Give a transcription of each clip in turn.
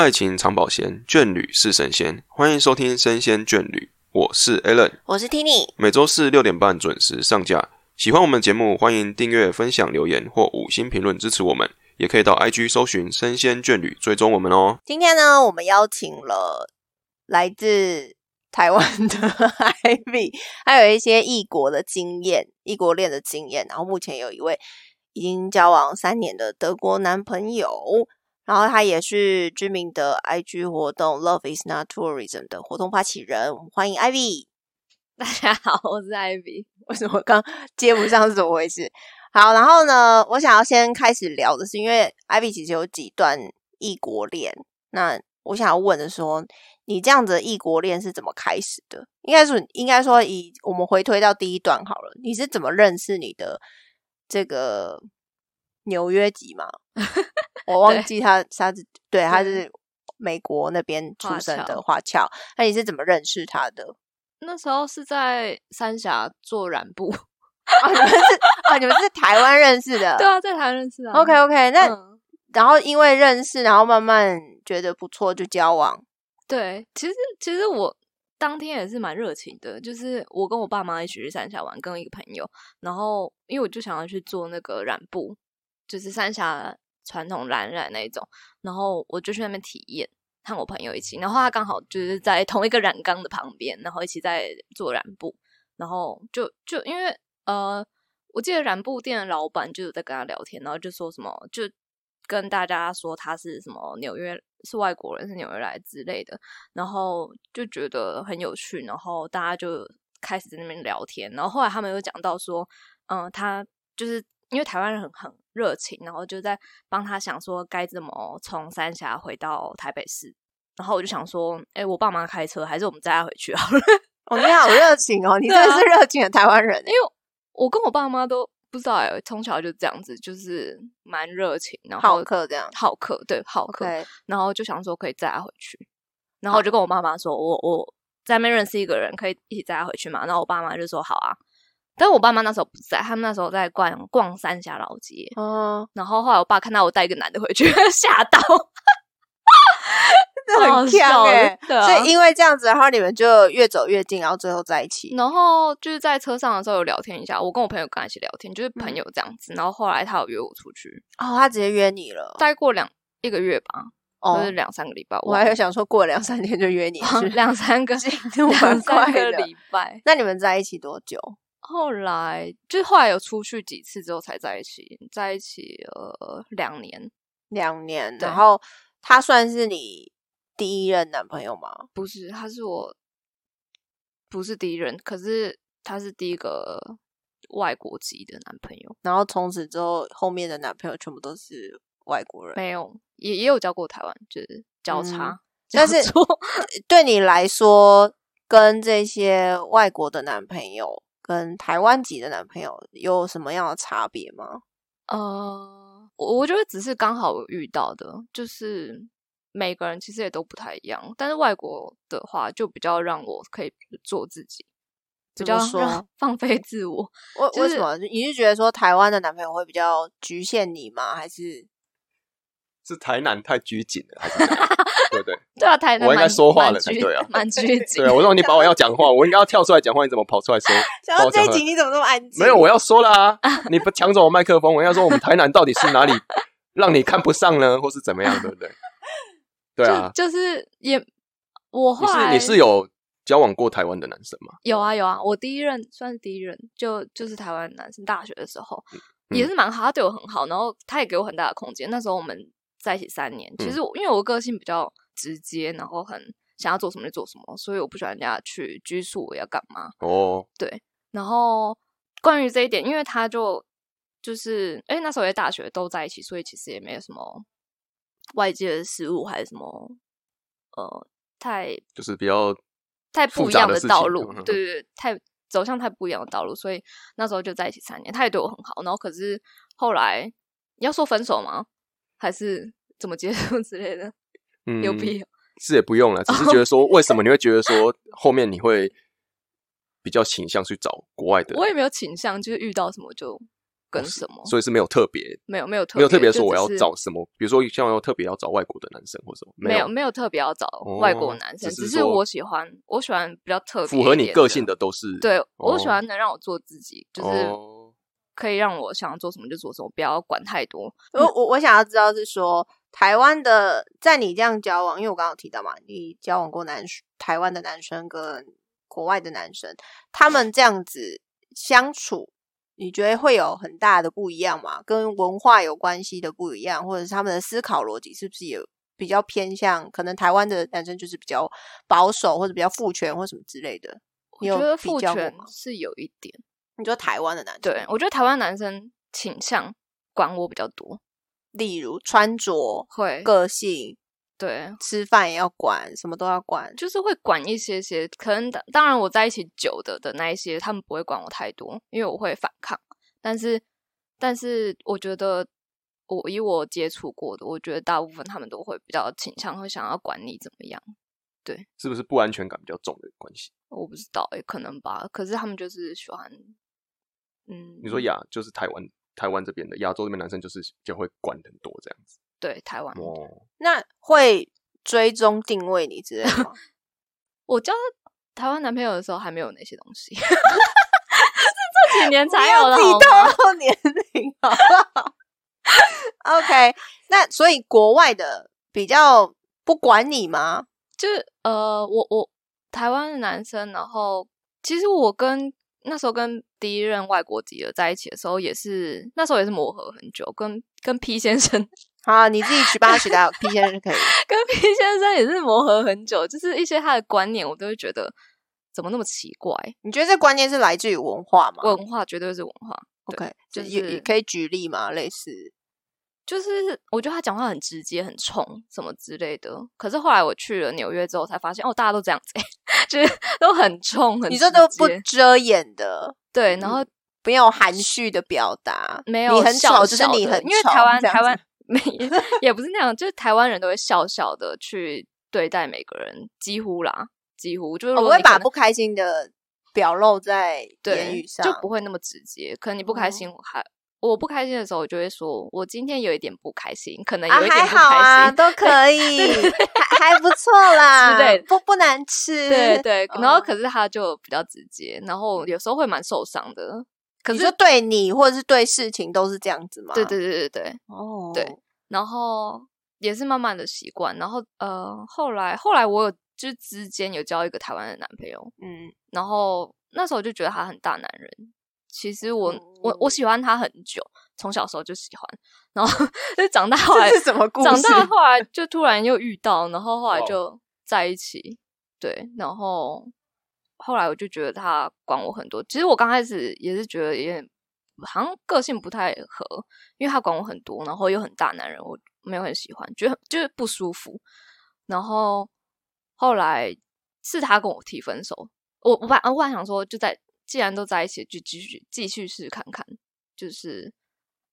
爱情长保鲜，眷侣是神仙。欢迎收听《生鲜眷侣》，我是 Alan，我是 Tini。每周四六点半准时上架。喜欢我们节目，欢迎订阅、分享、留言或五星评论支持我们。也可以到 IG 搜寻“生鲜眷侣”，追踪我们哦。今天呢，我们邀请了来自台湾的 Ivy，还有一些异国的经验、异国恋的经验。然后目前有一位已经交往三年的德国男朋友，然后他也是知名的 IG 活动 Love Is Not Tourism 的活动发起人。欢迎 Ivy。大家好，我是 Ivy。为什么刚接不上是怎么回事？好，然后呢，我想要先开始聊的是，因为 Ivy 其实有几段异国恋。那我想要问的说，你这样子异国恋是怎么开始的？应该说，应该说，以我们回推到第一段好了，你是怎么认识你的这个纽约籍嘛？我忘记他，他是对，他是美国那边出生的华侨。那你是怎么认识他的？那时候是在三峡做染布。啊，你们是啊，你们是台湾认识的？对啊，在台湾认识的。OK OK，那然后因为认识，然后慢慢觉得不错，就交往。对，其实其实我当天也是蛮热情的，就是我跟我爸妈一起去三峡玩，跟一个朋友，然后因为我就想要去做那个染布，就是三峡传统染染那种，然后我就去那边体验，和我朋友一起，然后他刚好就是在同一个染缸的旁边，然后一起在做染布，然后就就因为。呃，我记得染布店的老板就有在跟他聊天，然后就说什么，就跟大家说他是什么纽约是外国人，是纽约来之类的，然后就觉得很有趣，然后大家就开始在那边聊天，然后后来他们又讲到说，嗯，他就是因为台湾人很很热情，然后就在帮他想说该怎么从三峡回到台北市，然后我就想说，哎，我爸妈开车，还是我们载他回去好了？哦，你好热情哦，你真的是热情的台湾人，因为。我跟我爸妈都不知道哎，从小就这样子，就是蛮热情，然后好客这样，好客对好客，然后就想说可以载他回去，然后我就跟我妈妈说，我我在那边认识一个人，可以一起载他回去嘛？然后我爸妈就说好啊，但是我爸妈那时候不在，他们那时候在逛逛三峡老街，哦，然后后来我爸看到我带一个男的回去，吓到。很跳哎，所以因为这样子，然后你们就越走越近，然后最后在一起。然后就是在车上的时候有聊天一下，我跟我朋友跟他一起聊天，就是朋友这样子。然后后来他有约我出去，哦，他直接约你了。待过两一个月吧，就是两三个礼拜。我还有想说过两三天就约你，两三个两三个礼拜。那你们在一起多久？后来就是后来有出去几次之后才在一起，在一起呃两年，两年。然后他算是你。第一任男朋友吗？不是，他是我，不是第一任，可是他是第一个外国籍的男朋友。然后从此之后，后面的男朋友全部都是外国人。没有，也也有交过台湾，就是交叉。但是 对你来说，跟这些外国的男朋友跟台湾籍的男朋友有什么样的差别吗？呃，我我觉得只是刚好遇到的，就是。每个人其实也都不太一样，但是外国的话就比较让我可以做自己，比较说放飞自我。为为什么？你是觉得说台湾的男朋友会比较局限你吗？还是是台南太拘谨了？还是 对不对？对啊，台南我应该说话了才对啊，蛮拘谨。对啊，我说你把我要讲话，我应该要跳出来讲话，你怎么跑出来说？讲到这一集你怎么那么安静？没有，我要说了啊！你不抢走我麦克风，我要说我们台南到底是哪里 让你看不上呢？或是怎么样？对不对？对啊，就是也，我后来你是有交往过台湾的男生吗？有啊有啊，我第一任算是第一任，就就是台湾男生，大学的时候也是蛮好，他对我很好，然后他也给我很大的空间。那时候我们在一起三年，其实我因为我个性比较直接，然后很想要做什么就做什么，所以我不喜欢人家去拘束我要干嘛。哦，对，然后关于这一点，因为他就就是哎那时候在大学都在一起，所以其实也没有什么。外界的事物还是什么，呃，太就是比较太不一样的道路，对对对，太走向太不一样的道路，所以那时候就在一起三年，他也对我很好，然后可是后来要说分手吗？还是怎么结束 之类的？嗯，有必要是也不用了，只是觉得说，为什么你会觉得说后面你会比较倾向去找国外的？我也没有倾向，就是遇到什么就跟什么，所以是没有特别没有没有特没有特别说我要找什么，比如说像要特别要找外国的男生或什么，有没有没有特别要找外国哦男生，只是我喜欢我喜欢比较特别符合你个性的。都是对，我喜哦欢能让我做自己，就是哦可以让我想要做什么就做什么，不要管太多。我我我想要知道是说，台湾的在你这样交往，因为我刚刚有提到嘛，你交往过男台湾的男生跟国外的男生，他们这样子相处，你觉得会有很大的不一样吗？跟文化有关系的不一样，或者是他们的思考逻辑是不是也比较偏向？可能台湾的男生就是比较保守，或者比较父权，或什么之类的。我觉得比父权是有一点，你说台湾的男生，对我觉得台湾男生倾向管我比较多，例如穿着、会个性、对，吃饭也要管，什么都要管。就是会管一些些。可能当当然我在一起久的的那一些，他们不会管我太多，因为我会反抗。但是但是我觉得我以我接触过的，我觉得大部分他们都会比较倾向会想要管你怎么样。对是不是不安全感比较重的关系？我不知道也、可能吧。可是他们就是喜欢，嗯，你说亚就是台湾台湾这边的亚洲这边男生就是就会管很多这样子对台湾，哦，那会追踪定位你之类的吗？我交台湾男朋友的时候还没有那些东西，是这几年才有的自己好吗？透露年龄好不好？OK，那所以国外的比较不管你吗？就是呃，我我台湾的男生，然后其实我跟那时候跟第一任外国籍的在一起的时候，也是那时候也是磨合很久，跟跟 P 先生好，你自己取帮他取代 P 先生可以。跟 P 先生也是磨合很久，就是一些他的观念，我都会觉得怎么那么奇怪，你觉得这观念是来自于文化吗文化绝对是文化。？OK，就是也是可以举例嘛？类似就是我觉得他讲话很直接、很冲什么之类的。可是后来我去了纽约之后，才发现哦，大家都这样子、欸，就是都很冲，很你这都不遮掩的，对，然后没有含蓄的表达，没有你很笑丑，就是你很因为台湾台湾没也不是那样，就是台湾人都会笑笑的去对待每个人，几乎啦，几乎就是如我不会把不开心的表露在言语上，就不会那么直接。可能你不开哦心，我还我不开心的时候，我就会说我今天有一点不开心，可能有一点不好啊，开心。都可以，还还不错 啦，对不不难吃，对对，然后哦可是他就比较直接，然后有时候会蛮受伤的。可是你对你或者是对事情都是这样子吗？对对对对对，哦，对然后也是慢慢的习惯，然后呃，后来后来我有就是之间有交一个台湾的男朋友，嗯，然后那时候就觉得他很大男人。其实我、我我哦喜欢他很久，从小时候就喜欢，然后 就长大后来是什么故事？长大后来就突然又遇到，然后后来就在一起，对，然后后来我就觉得他管我很多。其实我刚开始也是觉得有点好像个性不太合，因为他管我很多，然后又很大男人，我没有很喜欢，觉得很就是不舒服。然后后来是他跟我提分手，我我本我本来想说就在既然都在一起，就继续继续试看看，就是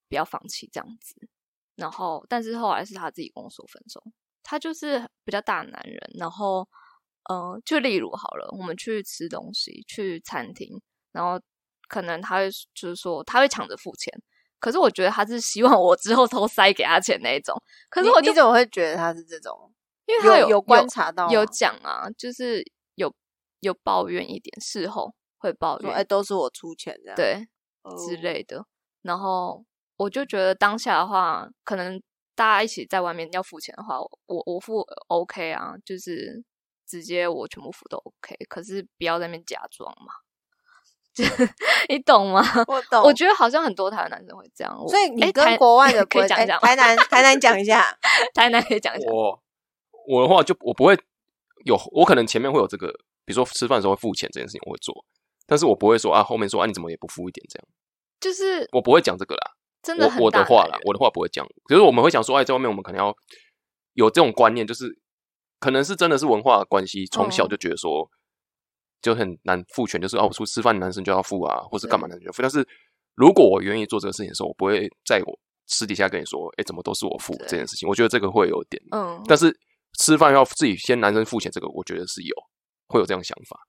不要放弃这样子。然后，但是后来是他自己跟我说分手。他就是比较大男人，然后，呃，就例如好了，我们去吃东西，去餐厅，然后可能他会就是说他会抢着付钱，可是我觉得他是希望我之后都塞给他钱那一种。可是我就你怎么会觉得他是这种？因为他有有观察到有吗讲啊，就是有有抱怨一点，事后会抱说怨，哎都是我出钱这样，对哦之类的。然后我就觉得当下的话，可能大家一起在外面要付钱的话，我我付 OK 啊，就是直接我全部付都 OK，可是不要在那边假装嘛，你懂吗？我 懂。我觉得好像很多台湾男生会这样，所以你跟国外的可以讲一讲吗台南台南讲一下，台南可以讲一下，我我的话就我不会有，我可能前面会有这个，比如说吃饭的时候会付钱这件事情我会做，但是我不会说啊后面说啊你怎么也不付一点这样，就是我不会讲这个啦。真的很我我的话啦我的话不会讲，可是我们会讲说，哎，在外面我们可能要有这种观念，就是可能是真的是文化的关系，从小嗯就觉得说就很难父权，就是哦，我出吃饭男生就要付啊，或是干嘛男生就要付。但是如果我愿意做这个事情的时候，我不会在我私底下跟你说，哎，怎么都是我付这件事情。我觉得这个会有点，嗯，但是吃饭要自己先男生付钱，这个我觉得是有会有这样想法。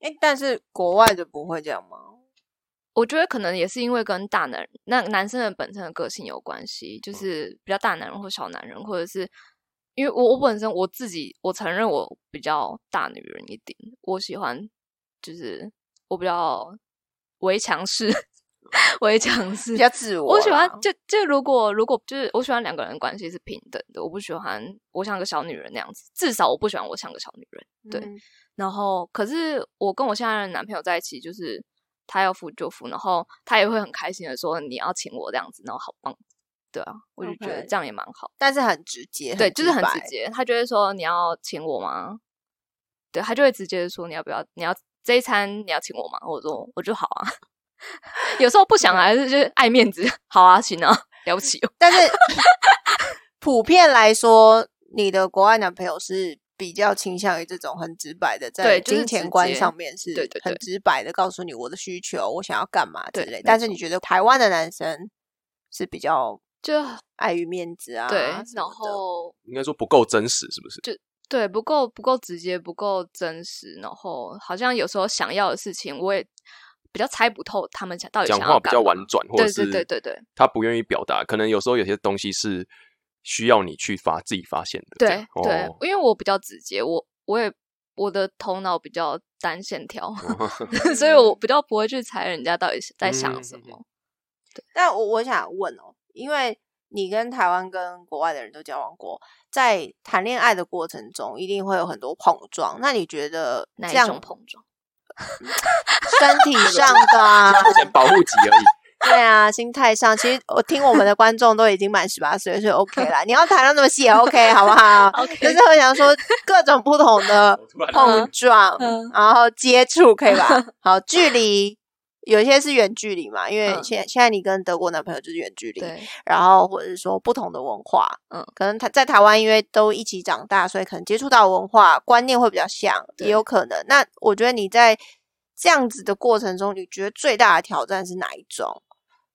哎，但是国外的不会这样吗？我觉得可能也是因为跟大男那男生的本身的个性有关系，就是比较大男人或小男人，或者是因为我我本身我自己我承认我比较大女人一点，我喜欢就是我比较为强势，为强势比较自我。我喜欢就就如果如果就是我喜欢两个人关系是平等的，我不喜欢我像个小女人那样子，至少我不喜欢我像个小女人。对，嗯然后可是我跟我现在的男朋友在一起，就是他要付就付，然后他也会很开心的说你要请我这样子，然后好棒，对啊，我就觉得这样也蛮好。但是很直接，对，就是很直。接，他就会说你要请我吗？对他就会直接地说你要不要，你要这一餐你要请我吗？我说我就好啊。有时候不想啊还是就是爱面子，好啊，行啊，了不起哦。但是普遍来说，你的国外男朋友是比较倾向于这种很直白的，在金钱观上面是很直白的告诉你我的需求，我想要干嘛之类但是你觉得台湾的男生是比较就碍于面子啊？对，然后应该说不够真实，是不是？就对不够不够直接，不够真实，然后好像有时候想要的事情，我也比较猜不透他们想到底讲话比较婉转，或者对是对对对对他不愿意表达，可能有时候有些东西是需要你去发自己发现的。这对对哦，因为我比较直接，我我也我的头脑比较单线条 所以我比较不会去猜人家到底是在想什么。但我我想问哦，因为你跟台湾跟国外的人都交往过，在谈恋爱的过程中，一定会有很多碰撞。那你觉得哪一种碰撞？身体上的 啊，目前保护级而已。对啊，心态上，其实我听我们的观众都已经满十八岁，所以 OK 啦。你要谈到那么细也 OK，好不好 OK 就是我想说各种不同的碰撞，嗯然后接触，可以吧？好，距离有一些是远距离嘛，因为嗯现现在你跟德国男朋友就是远距离，对，然后或者是说不同的文化，嗯可能他在台湾因为都一起长大，所以可能接触到文化观念会比较像，也有可能。那我觉得你在这样子的过程中，你觉得最大的挑战是哪一种？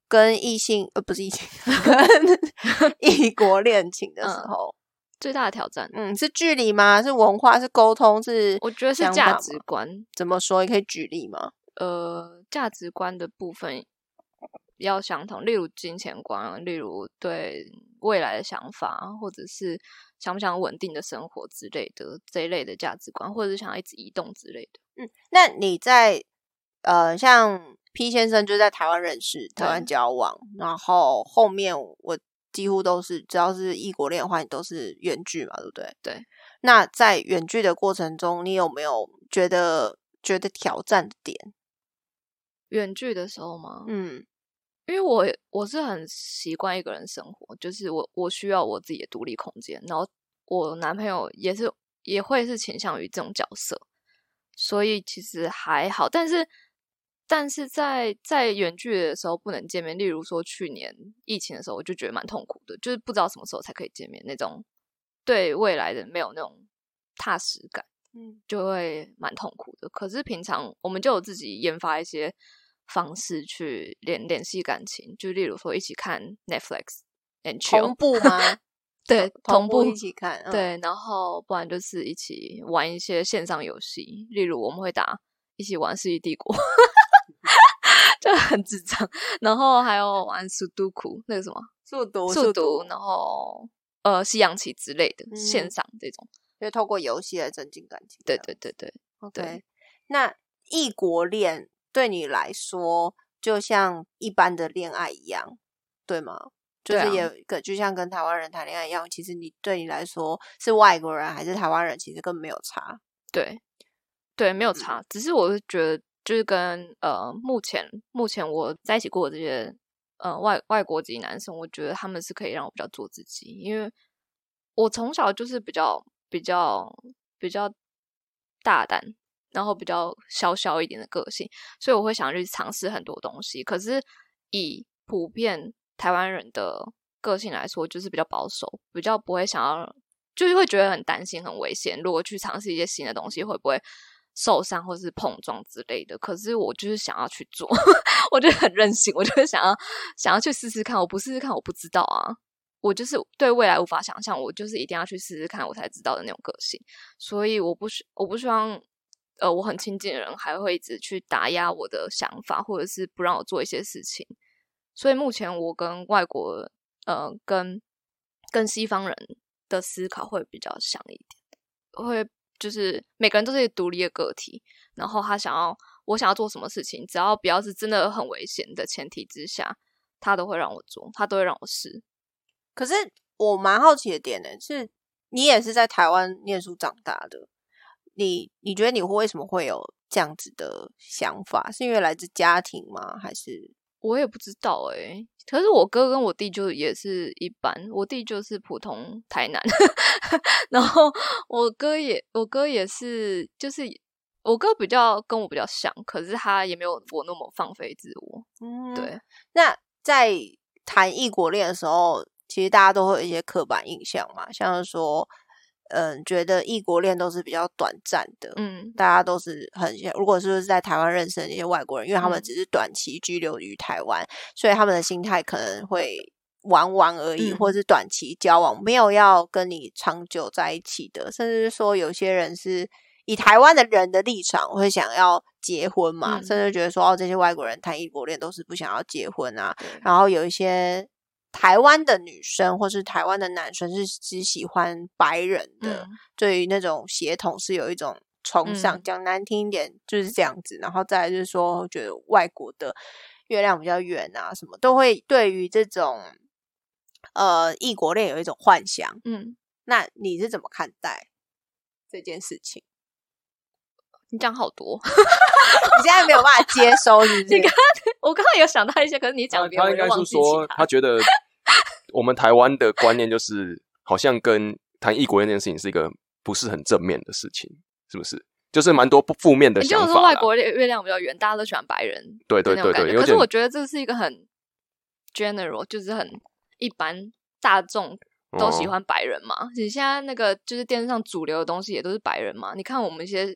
跟异性呃不是异性，跟 异国恋情的时嗯候，最大的挑战，嗯，是距离吗？是文化？是沟通？是我觉得是价值观。怎么说？你可以举例吗？呃，价值观的部分要相同，例如金钱观，啊例如对未来的想法，或者是想不想稳定的生活之类的这一类的价值观，或者是想要一直移动之类的。嗯，那你在呃，像 P 先生就在台湾认识，台湾交往，然后后面我几乎都是只要是异国恋的话，你都是远距嘛，对不对？对。那在远距的过程中，你有没有觉得觉得挑战的点？远距的时候吗？嗯因为我我是很习惯一个人生活，就是我我需要我自己的独立空间，然后我男朋友也是也会是倾向于这种角色，所以其实还好。但是但是在在远距的时候不能见面，例如说去年疫情的时候，我就觉得蛮痛苦的，就是不知道什么时候才可以见面，那种对未来的没有那种踏实感。嗯就会蛮痛苦的。可是平常我们就有自己研发一些方式去联联系感情，就例如说一起看 Netflix and 同 chill，步吗？对，同步一起看，嗯，对，然后不然就是一起玩一些线上游戏，例如我们会打一起玩《世纪帝国》，就很智障。然后还有玩苏杜库，那个什么速读速读，然后呃西洋棋之类的、嗯线上这种。就透过游戏来增进感情。对对对对，OK，对那异国恋对你来说，就像一般的恋爱一样，对吗？就是也跟、就像跟台湾人谈恋爱一样，其实你对你来说是外国人还是台湾人，其实根本没有差。对，对，嗯没有差。只是我是觉得，就是跟呃，目前目前我在一起过的这些呃外外国籍男生，我觉得他们是可以让我比较做自己，因为我从小就是比较比较比较大胆，然后比较小小一点的个性，所以我会想去尝试很多东西。可是以普遍台湾人的个性来说，就是比较保守，比较不会想要，就是会觉得很担心、很危险。如果去尝试一些新的东西，会不会受伤或是碰撞之类的？可是我就是想要去做，我就很任性，我就是想要想要去试试看。我不试试看，我不知道啊。我就是对未来无法想象，我就是一定要去试试看，我才知道的那种个性。所以我不希我不希望呃我很亲近的人还会一直去打压我的想法，或者是不让我做一些事情。所以目前我跟外国呃跟跟西方人的思考会比较像一点，会就是每个人都是独立的个体，然后他想要我想要做什么事情，只要不要是真的很危险的前提之下，他都会让我做，他都会让我试。可是我蛮好奇的点呢，是你也是在台湾念书长大的，你你觉得你为什么会有这样子的想法？是因为来自家庭吗？还是我也不知道诶、可是我哥跟我弟就也是一般，我弟就是普通台南，然后我哥也我哥也是，就是我哥比较跟我比较像，可是他也没有我那么放飞自我。嗯，对，那在谈异国恋的时候，其实大家都会有一些刻板印象嘛，像是说，嗯，觉得异国恋都是比较短暂的，嗯。大家都是很，如果是在台湾认识的那些外国人，因为他们嗯。只是短期居留于台湾，所以他们的心态可能会玩玩而已，嗯或者是短期交往，没有要跟你长久在一起的，甚至是说有些人是以台湾的人的立场会想要结婚嘛，嗯。甚至觉得说哦，这些外国人谈异国恋都是不想要结婚啊，然后有一些。台湾的女生或是台湾的男生是只喜欢白人的，嗯对于那种血统是有一种崇尚，嗯讲难听一点就是这样子。然后再来就是说，觉得外国的月亮比较圆啊，什么都会对于这种呃异国恋有一种幻想。嗯，那你是怎么看待这件事情？你讲好多，你现在没有办法接收，是不是 你？刚刚我刚刚有想到一些，可是你讲别人，他他应该是说，他觉得 我们台湾的观念就是，好像跟谈异国恋这件事情是一个不是很正面的事情，是不是？就是蛮多不负面的你就是想法啦。说外国月月亮比较圆，大家都喜欢白人，对对对对有点我觉得这是一个很 general，就是很一般大众都喜哦欢白人嘛。你现在那个就是电视上主流的东西也都是白人嘛。你看我们一些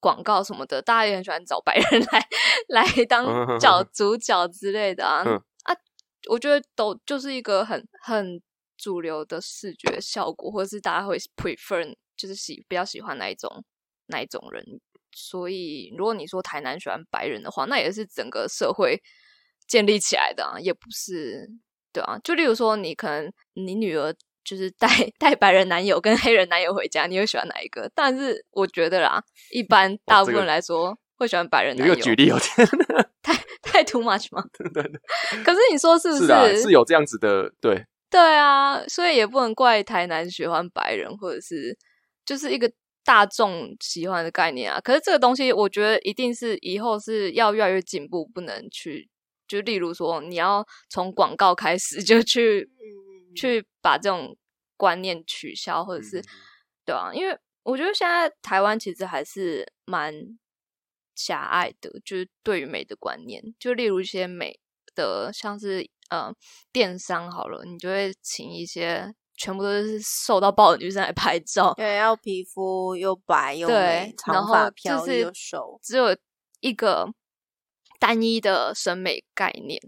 广告什么的，大家也很喜欢找白人来 来嗯当角主角之类的啊、嗯啊！我觉得都就是一个很很主流的视觉效果，或者是大家会 prefer 就是喜比较喜欢哪一种哪一种人。所以，如果你说台南喜欢白人的话，那也是整个社会建立起来的啊，也不是对啊。就例如说，你可能你女儿就是带 带白人男友跟黑人男友回家，你会喜欢哪一个？但是我觉得啦，一般大部分来说会喜欢白人你男友。这个举例有点太太 too much 吗？对对对，可是你说是不是啊，是有这样子的，对，对啊，所以也不能怪台南喜欢白人，或者是就是一个大众喜欢的概念啊。可是这个东西，我觉得一定是以后是要越来越进步，不能去就例如说，你要从广告开始就去、嗯去把这种观念取消，或者是、嗯对啊，因为我觉得现在台湾其实还是蛮狭隘的，就是对于美的观念，就例如一些美的，像是呃电商好了，你就会请一些全部都是瘦到爆的女生来拍照，对，要皮肤又白又美，然长后发飘逸就是又瘦。只有一个单一的审美概念。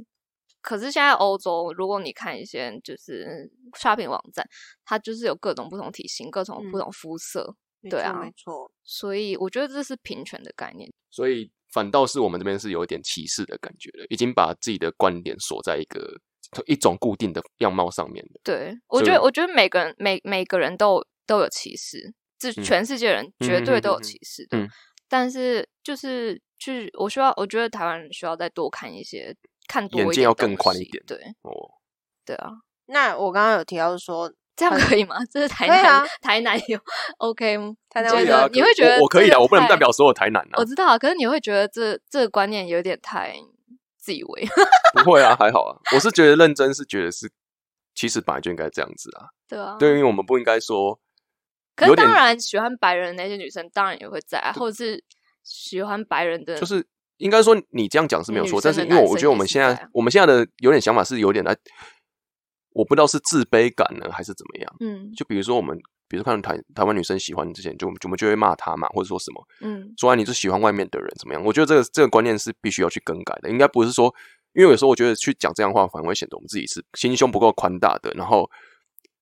可是现在欧洲，如果你看一些就是 shopping 网站，它就是有各种不同体型、各种不嗯同肤色，对啊没错。所以我觉得这是平权的概念。所以反倒是我们这边是有一点歧视的感觉了，已经把自己的观点锁在一个一种固定的样貌上面了。对，我觉得，我觉得每个人每每个人都都有歧视，这嗯全世界人绝对都有歧视的。嗯但是就是去，我需要，我觉得台湾人需要再多看一些，看多一点眼界要更宽一点对哦，对啊，那我刚刚有提到说，这样可以吗？这是台南、啊台南有 OK 吗？台南你觉为什么得你会觉得我我可以的，我不能代表所有台南啊，我知道啊，可是你会觉得这这个观念有点太自以为，不会啊，还好啊。我是觉得认真是觉得是，其实本来就应该这样子啊。对啊，对，因为我们不应该说可是当然，喜欢白人的那些女生当然也会在啊，或者是喜欢白人的，就是应该说你这样讲是没有错，但是因为我觉得我们现在我们现在的有点想法是有点来，我不知道是自卑感呢还是怎么样。嗯就比如说我们，比如说看台台湾女生喜欢之前，就我们就会骂她嘛，或者说什么，嗯说啊你是喜欢外面的人怎么样？我觉得这个这个观念是必须要去更改的，应该不是说，因为有时候我觉得去讲这样的话，反而会显得我们自己是心胸不够宽大的，然后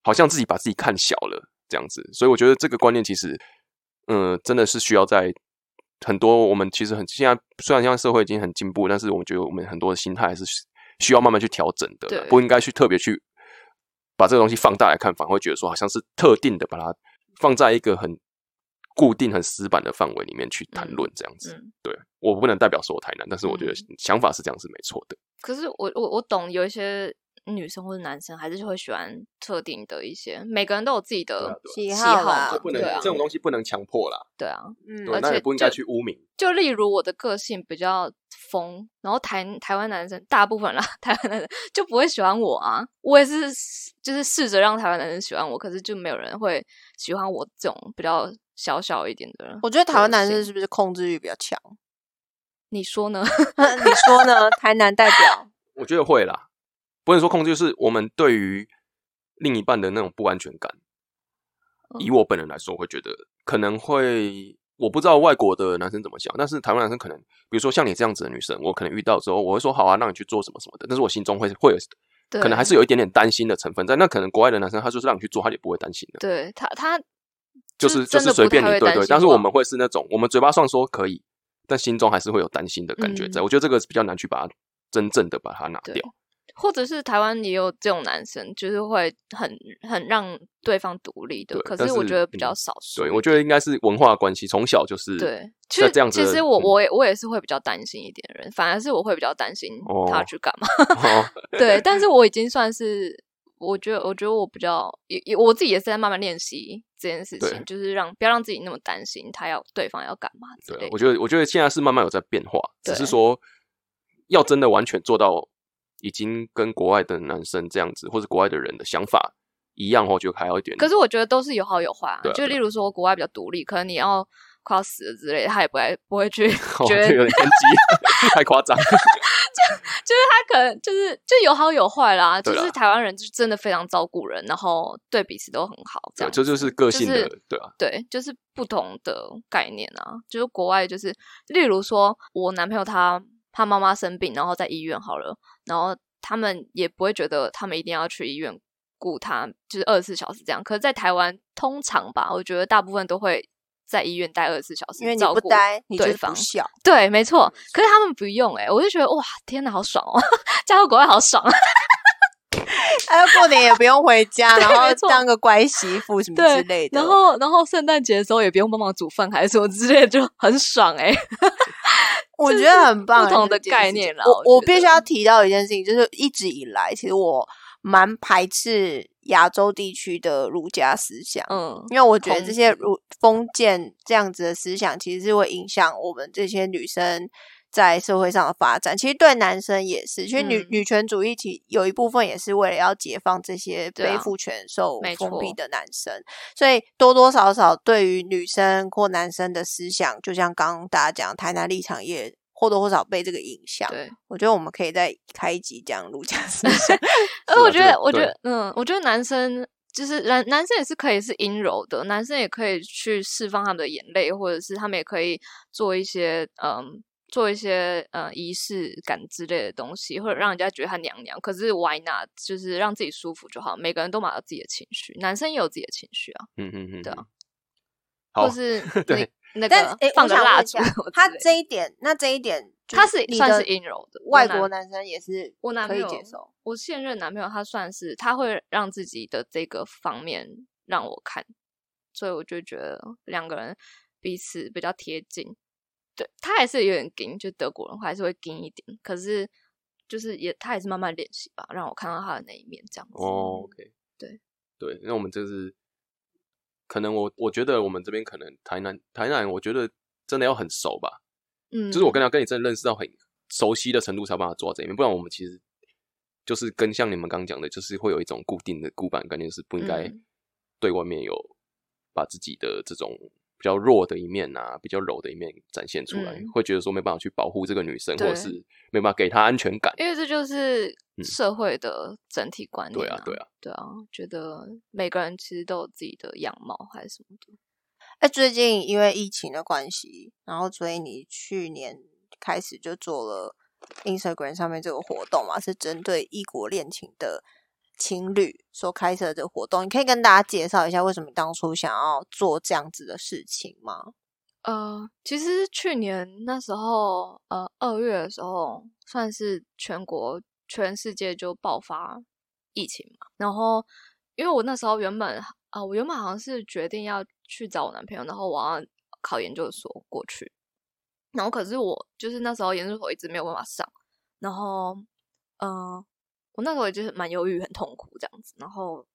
好像自己把自己看小了这样子。所以我觉得这个观念其实，嗯、真的是需要再很多我们其实很现在虽然现在社会已经很进步，但是我们觉得我们很多的心态还是需要慢慢去调整的，对不应该去特别去把这个东西放大来看，反而会觉得说好像是特定的把它放在一个很固定、很死板的范围里面去谈论这样子。嗯，对我不能代表说我台南，但是我觉得嗯想法是这样是没错的。可是我我我懂，有一些女生或者男生还是会喜欢特定的一些，每个人都有自己的喜喜好啦嘛，不能、对啊这，种东西不能强迫啦，对啊。嗯对，而且那也不应该去污名。就例如我的个性比较疯，然后台台湾男生大部分啦，台湾男生就不会喜欢我啊。我也是就是试着让台湾男生喜欢我，可是就没有人会喜欢我这种比较小小一点的人。我觉得台湾男生是不是控制欲比较强？你说呢？你说呢？台南代表，我觉得会啦，不能说控制，就是我们对于另一半的那种不安全感。嗯以我本人来说，我会觉得可能会，我不知道外国的男生怎么想，但是台湾男生可能，比如说像你这样子的女生，我可能遇到之后，我会说好啊，让你去做什么什么的，但是我心中会会有，可能还是有一点点担心的成分在。那可能国外的男生，他就是让你去做，他也不会担心的，对他他就是就是随便你。对对但是我们会是那种，我们嘴巴上说可以，但心中还是会有担心的感觉在。嗯我觉得这个是比较难去把它真正的把它拿掉。或者是台湾也有这种男生，就是会很很让对方独立的，可是我是觉得比较嗯少数。对，我觉得应该是文化关系，从小就是对，其实这样子。其实我嗯我也我也是会比较担心一点的人，反而是我会比较担心他哦去干嘛。哦 对，但是我已经算是，我觉得我觉得我比较也也我自己也是在慢慢练习这件事情，就是让不要让自己那么担心他要对方要干嘛之类的。对啊，我觉得我觉得现在是慢慢有在变化，只是对说要真的完全做到已经跟国外的男生这样子，或者国外的人的想法一样，我觉得还要一点。可是我觉得都是有好有坏啊，就例如说国外比较独立，可能你要快要死了之类的，他也不会不会去 哦觉得这个有点偏激，太夸张。就就是他可能就是就有好有坏啦，就是台湾人就真的非常照顾人，然后对彼此都很好，这，样这就是个性的就是，对啊，对，就是不同的概念啊。就是国外就是，例如说我男朋友他他妈妈生病，然后在医院好了，然后他们也不会觉得他们一定要去医院顾他，就是二十四小时这样。可是，在台湾通常吧，我觉得大部分都会在医院待二十四小时，因为你不待，你就是对方不孝。对，没错。可是他们不用哎、我就觉得哇，天哪，好爽哦！嫁到国外好爽啊！还有过年也不用回家，然后当个乖媳妇什么之类的。然后，然后圣诞节的时候也不用帮忙煮饭还是什么之类的，就很爽哎、我觉得很棒欸，不同的概念啦我我必须要提到一件事情，就是一直以来，其实我蛮排斥亚洲地区的儒家思想。嗯，因为我觉得这些儒封建这样子的思想，其实是会影响我们这些女生在社会上的发展。其实对男生也是，其实女、嗯女权主义其有一部分也是为了要解放这些背负权受封闭的男生，所以多多少少对于女生或男生的思想，就像刚刚大家讲，台南立场也或多或少被这个影响。对。我觉得我们可以再开一集 讲儒家思想。而我觉得，我觉得，嗯，我觉得男生就是男男生也是可以是阴柔的，男生也可以去释放他们的眼泪，或者是他们也可以做一些嗯。做一些呃仪式感之类的东西，或者让人家觉得他娘娘。可是 why not？就是让自己舒服就好。每个人都买到自己的情绪，男生也有自己的情绪啊，嗯嗯嗯，对啊嗯。好或，是对那那个放个蜡烛他这一点，那这一点他是算是阴柔的外国男生也是可以我男朋友接受。我现任男朋友他算是他会让自己的这个方面让我看，所以我就觉得两个人彼此比较贴近。对他还是有点硬，就德国人还是会硬一点，可是就是也他也是慢慢练习吧，让我看到他的那一面这样子。哦，OK，对对，那我们这是可能我我觉得我们这边可能台南台南，我觉得真的要很熟吧，嗯，就是我跟他跟你真的认识到很熟悉的程度，才有办法做到这一面，不然我们其实就是跟像你们刚刚讲的，就是会有一种固定的固板感觉，是不应该嗯对外面有把自己的这种比较弱的一面啊，比较柔的一面展现出来，嗯会觉得说没办法去保护这个女生，或者是没办法给她安全感。因为这就是嗯社会的整体观念、对啊，对啊，对啊，觉得每个人其实都有自己的样貌还是什么的。哎，最近因为疫情的关系，然后所以你去年开始就做了 Instagram 上面这个活动嘛，是针对异国恋情的情侣所开设的活动。你可以跟大家介绍一下，为什么当初想要做这样子的事情吗？呃，其实去年那时候，呃，二月的时候，算是全国、全世界就爆发疫情嘛。然后，因为我那时候原本啊，我原本好像是决定要去找我男朋友，然后我要考研究所过去。然后，可是我就是那时候研究所一直没有办法上。然后，嗯，我那时候也就是蛮忧郁、很痛苦这样子。然后，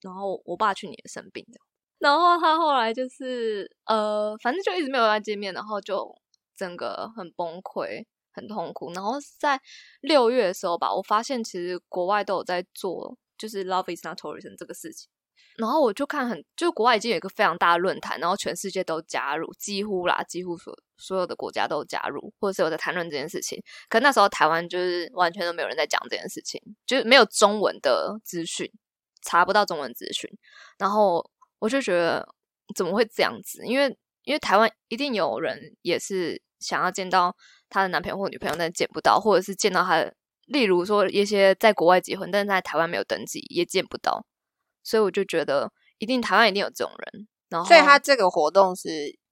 然后我爸去年生病的。然后他后来就是呃，反正就一直没有跟他见面，然后就整个很崩溃、很痛苦。然后在六月的时候吧，我发现其实国外都有在做，就是 “Love is not tourism” 这个事情。然后我就看很，就国外已经有一个非常大的论坛，然后全世界都加入，几乎啦，几乎所所有的国家都加入，或者是有在谈论这件事情。可那时候台湾就是完全都没有人在讲这件事情，就是没有中文的资讯，查不到中文资讯，然后。我就觉得怎么会这样子？因为因为台湾一定有人也是想要见到她的男朋友或女朋友，但见不到，或者是见到他的，例如说一些在国外结婚，但是在台湾没有登记，也见不到。所以我就觉得，一定台湾一定有这种人。然后，所以他这个活动是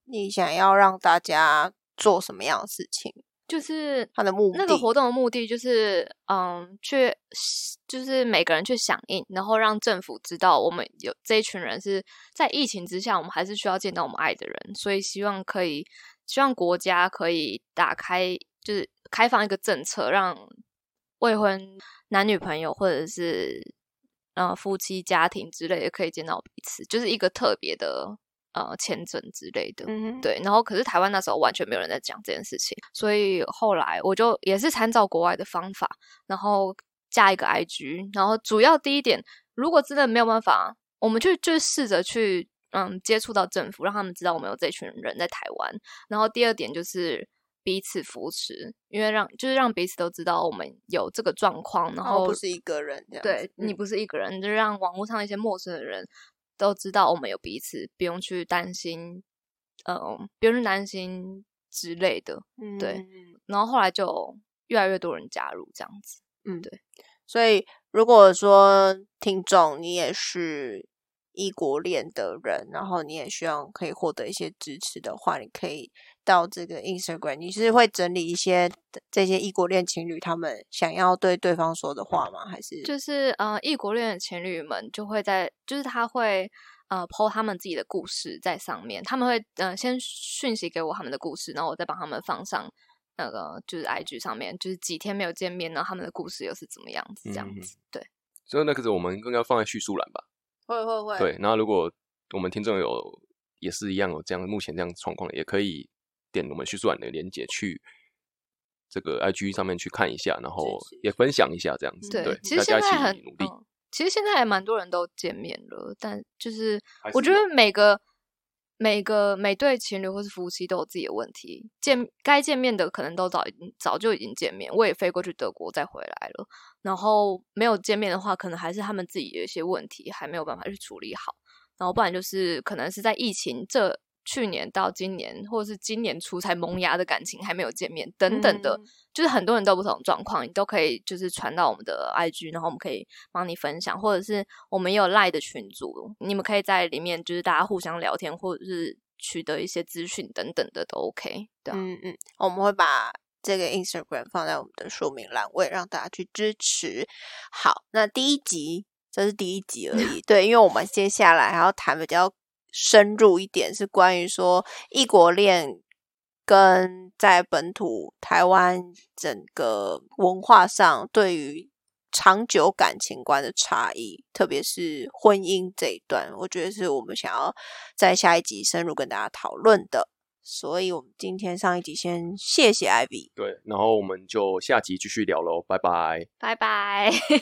你想要让大家做什么样的事情？就是他的目的，那个活动的目的就是，嗯，去就是每个人去响应，然后让政府知道我们有这一群人是在疫情之下，我们还是需要见到我们爱的人，所以希望可以，希望国家可以打开，就是开放一个政策，让未婚男女朋友或者是呃夫妻家庭之类的可以见到彼此，就是一个特别的。呃，签证之类的，嗯对，然后可是台湾那时候完全没有人在讲这件事情，所以后来我就也是参照国外的方法，然后加一个 IG，然后主要第一点，如果真的没有办法，我们就就试着去嗯接触到政府，让他们知道我们有这群人在台湾。然后第二点就是彼此扶持，因为让就是让彼此都知道我们有这个状况，然后不是一个人，对你不是一个人，就让网络上一些陌生的人。都知道我们有彼此，不用去担心，嗯，不用去担心之类的，对。然后后来就越来越多人加入，这样子，嗯，对。所以如果说听众你也是异国恋的人，然后你也希望可以获得一些支持的话，你可以。到这个 Instagram，你是会整理一些这些异国恋情侣他们想要对对方说的话吗？还是就是呃，异国恋的情侣们就会在，就是他会呃，po 他们自己的故事在上面，他们会呃先讯息给我他们的故事，然后我再帮他们放上那个就是 IG 上面，就是几天没有见面，然后他们的故事又是怎么样子这样子。对，所以那个是我们应该放在叙述栏吧？会会会。对，然后如果我们听众有也是一样有这样目前这样状况，也可以。点我们叙述栏的连接去这个 IG 上面去看一下，然后也分享一下这样子。对，其实现在很努力。其实现在还蛮多人都见面了，但就是我觉得每个每个每对情侣或是夫妻都有自己的问题，见该见面的可能都早已经早就已经见面。我也飞过去德国再回来了，然后没有见面的话，可能还是他们自己有一些问题还没有办法去处理好，然后不然就是可能是在疫情这。去年到今年，或者是今年初才萌芽的感情还没有见面，等等的，就是很多人都不同状况，你都可以就是传到我们的 IG，然后我们可以帮你分享，或者是我们也有赖的群组，你们可以在里面就是大家互相聊天，或者是取得一些资讯等等的都 OK。对，嗯嗯，我们会把这个 Instagram 放在我们的说明栏位，让大家去支持。好，那第一集这是第一集而已，对，因为我们接下来还要谈比较。深入一点是关于说异国恋跟在本土台湾整个文化上对于长久感情观的差异，特别是婚姻这一段，我觉得是我们想要在下一集深入跟大家讨论的。所以，我们今天上一集先谢谢艾比，对，然后我们就下集继续聊喽，拜拜，拜拜。